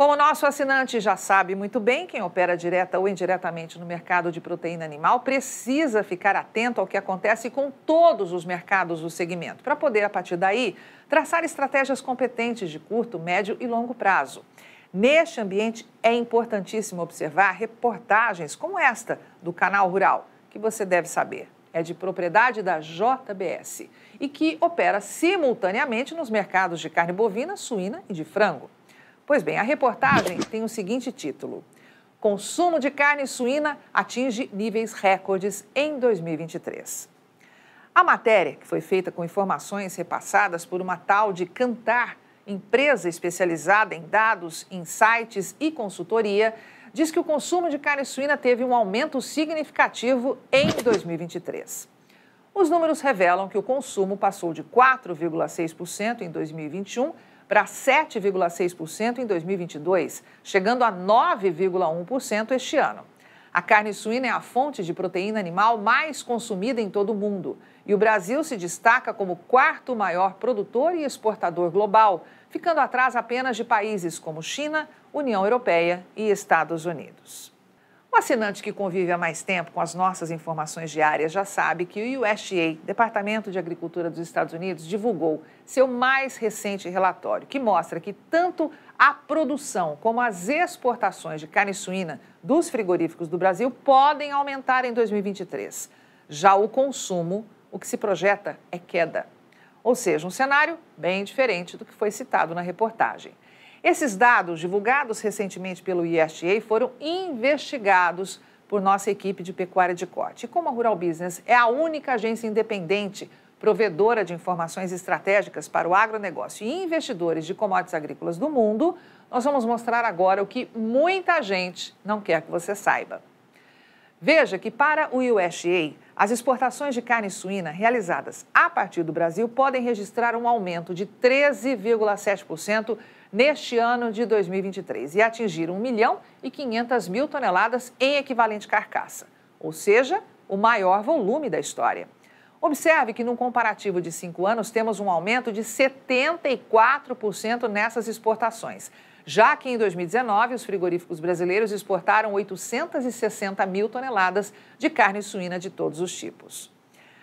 Como nosso assinante já sabe muito bem, quem opera direta ou indiretamente no mercado de proteína animal precisa ficar atento ao que acontece com todos os mercados do segmento, para poder, a partir daí, traçar estratégias competentes de curto, médio e longo prazo. Neste ambiente, é importantíssimo observar reportagens como esta do Canal Rural, que você deve saber. É de propriedade da JBS e que opera simultaneamente nos mercados de carne bovina, suína e de frango. Pois bem, a reportagem tem o seguinte título: Consumo de carne suína atinge níveis recordes em 2023. A matéria, que foi feita com informações repassadas por uma tal de Cantar, empresa especializada em dados, insights e consultoria, diz que o consumo de carne suína teve um aumento significativo em 2023. Os números revelam que o consumo passou de 4,6% em 2021 para 7,6% em 2022, chegando a 9,1% este ano. A carne suína é a fonte de proteína animal mais consumida em todo o mundo e o Brasil se destaca como quarto maior produtor e exportador global, ficando atrás apenas de países como China, União Europeia e Estados Unidos. O assinante que convive há mais tempo com as nossas informações diárias já sabe que o USDA, Departamento de Agricultura dos Estados Unidos, divulgou seu mais recente relatório, que mostra que tanto a produção como as exportações de carne suína dos frigoríficos do Brasil podem aumentar em 2023. Já o consumo, o que se projeta é queda. Ou seja, um cenário bem diferente do que foi citado na reportagem. Esses dados, divulgados recentemente pelo ISTA, foram investigados por nossa equipe de pecuária de corte. E como a Rural Business é a única agência independente provedora de informações estratégicas para o agronegócio e investidores de commodities agrícolas do mundo, nós vamos mostrar agora o que muita gente não quer que você saiba. Veja que para o USDA, as exportações de carne suína realizadas a partir do Brasil podem registrar um aumento de 13,7% neste ano de 2023 e atingir 1 milhão e 500 mil toneladas em equivalente carcaça, ou seja, o maior volume da história. Observe que, num comparativo de cinco anos, temos um aumento de 74% nessas exportações, já que em 2019 os frigoríficos brasileiros exportaram 860 mil toneladas de carne suína de todos os tipos.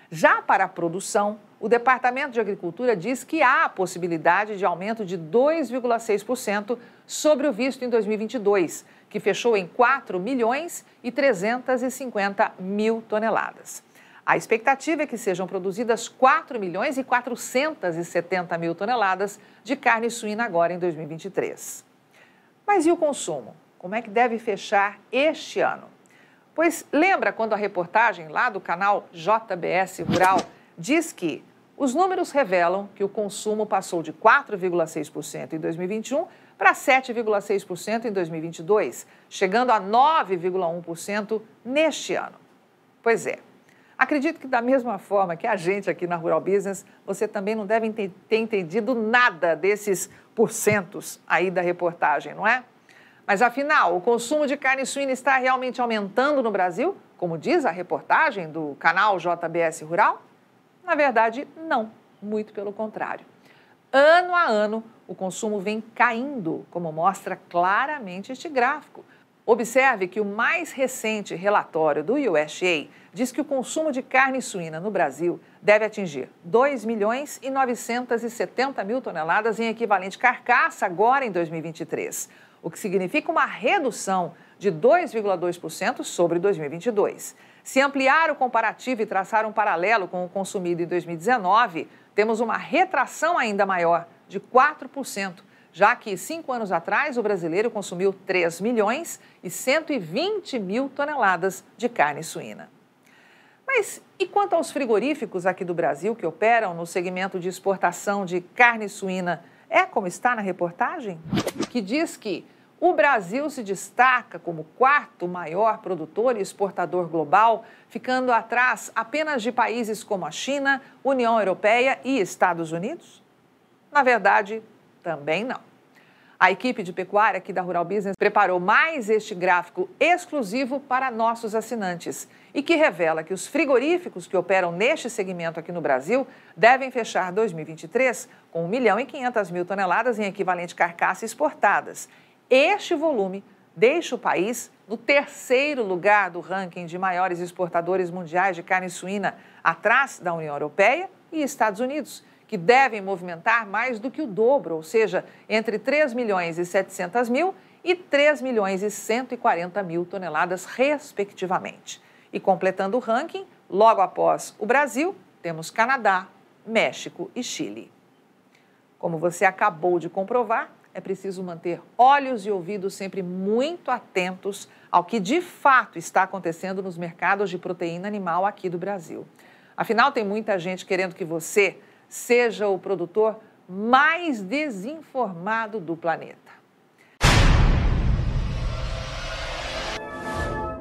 Já para a produção, o Departamento de Agricultura diz que há a possibilidade de aumento de 2,6% sobre o visto em 2022, que fechou em 4 milhões e 350 mil toneladas. A expectativa é que sejam produzidas 4 milhões e 470 mil toneladas de carne suína agora em 2023. Mas e o consumo? Como é que deve fechar este ano? Pois lembra quando a reportagem lá do canal JBS Rural diz que os números revelam que o consumo passou de 4,6% em 2021 para 7,6% em 2022, chegando a 9,1% neste ano. Pois é. Acredito que da mesma forma que a gente aqui na Rural Business, você também não deve ter entendido nada desses porcentos aí da reportagem, não é? Mas afinal, o consumo de carne suína está realmente aumentando no Brasil, como diz a reportagem do canal JBS Rural? Na verdade, não, muito pelo contrário. Ano a ano, o consumo vem caindo, como mostra claramente este gráfico. Observe que o mais recente relatório do USDA diz que o consumo de carne suína no Brasil deve atingir 2 milhões e 970 mil toneladas em equivalente carcaça agora em 2023, o que significa uma redução de 2,2% sobre 2022. Se ampliar o comparativo e traçar um paralelo com o consumido em 2019, temos uma retração ainda maior, de 4%, já que cinco anos atrás o brasileiro consumiu 3 milhões e 120 mil toneladas de carne suína. Mas e quanto aos frigoríficos aqui do Brasil que operam no segmento de exportação de carne suína? É como está na reportagem? Que diz que o Brasil se destaca como quarto maior produtor e exportador global, ficando atrás apenas de países como a China, União Europeia e Estados Unidos? Na verdade, também não. A equipe de pecuária aqui da Rural Business preparou mais este gráfico exclusivo para nossos assinantes e que revela que os frigoríficos que operam neste segmento aqui no Brasil devem fechar 2023 com 1 milhão e 500 mil toneladas em equivalente carcaça exportadas Este volume deixa o país no terceiro lugar do ranking de maiores exportadores mundiais de carne suína, atrás da União Europeia e Estados Unidos, que devem movimentar mais do que o dobro, ou seja, entre 3 milhões e 700 mil e 3 milhões e 140 mil toneladas, respectivamente. E completando o ranking, logo após o Brasil, temos Canadá, México e Chile. Como você acabou de comprovar, é preciso manter olhos e ouvidos sempre muito atentos ao que de fato está acontecendo nos mercados de proteína animal aqui do Brasil. Afinal, tem muita gente querendo que você seja o produtor mais desinformado do planeta.